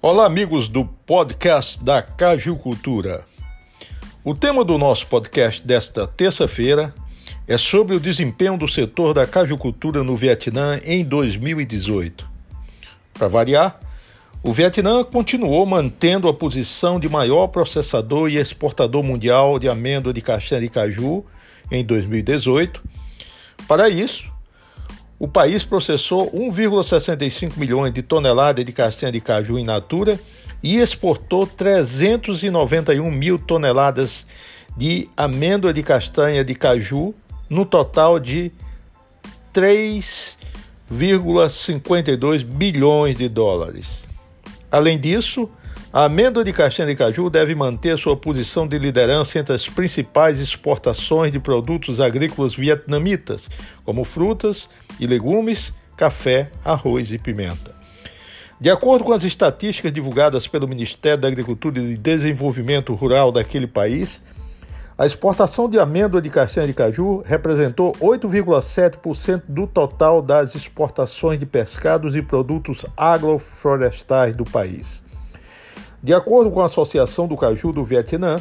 Olá, amigos do podcast da Caju Cultura. O tema do nosso podcast desta terça-feira é sobre o desempenho do setor da cajucultura no Vietnã em 2018. Para variar, o Vietnã continuou mantendo a posição de maior processador e exportador mundial de amêndoa de castanha de caju em 2018. Para isso, o país processou 1,65 milhões de toneladas de castanha de caju in natura e exportou 391 mil toneladas de amêndoa de castanha de caju, no total de 3,52 bilhões de dólares. Além disso, a amêndoa de castanha de caju deve manter sua posição de liderança entre as principais exportações de produtos agrícolas vietnamitas, como frutas e legumes, café, arroz e pimenta. De acordo com as estatísticas divulgadas pelo Ministério da Agricultura e Desenvolvimento Rural daquele país, a exportação de amêndoa de castanha de caju representou 8,7% do total das exportações de pescados e produtos agroflorestais do país. De acordo com a Associação do Caju do Vietnã,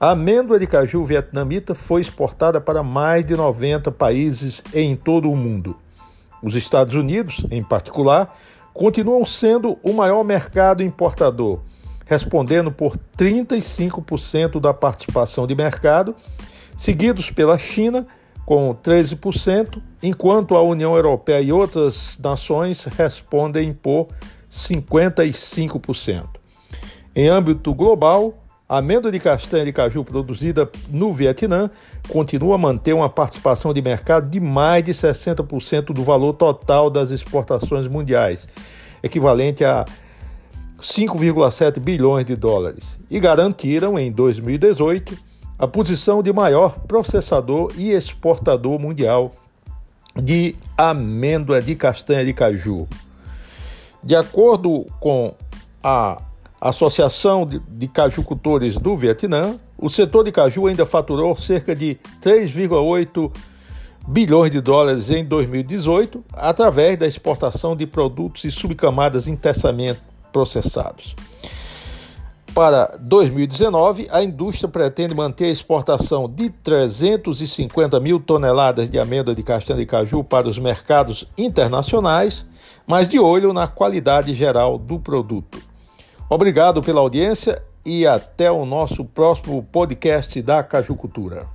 a amêndoa de caju vietnamita foi exportada para mais de 90 países em todo o mundo. Os Estados Unidos, em particular, continuam sendo o maior mercado importador, respondendo por 35% da participação de mercado, seguidos pela China, com 13%, enquanto a União Europeia e outras nações respondem por 55%. Em âmbito global, a amêndoa de castanha de caju produzida no Vietnã continua a manter uma participação de mercado de mais de 60% do valor total das exportações mundiais, equivalente a 5,7 bilhões de dólares, e garantiram em 2018 a posição de maior processador e exportador mundial de amêndoa de castanha de caju. De acordo com a Associação de Cajucultores do Vietnã, o setor de caju ainda faturou cerca de 3,8 bilhões de dólares em 2018 através da exportação de produtos e subcamadas intensamente processados. Para 2019, a indústria pretende manter a exportação de 350 mil toneladas de amêndoa de castanha de caju para os mercados internacionais, mas de olho na qualidade geral do produto. Obrigado pela audiência e até o nosso próximo podcast da Cajucultura.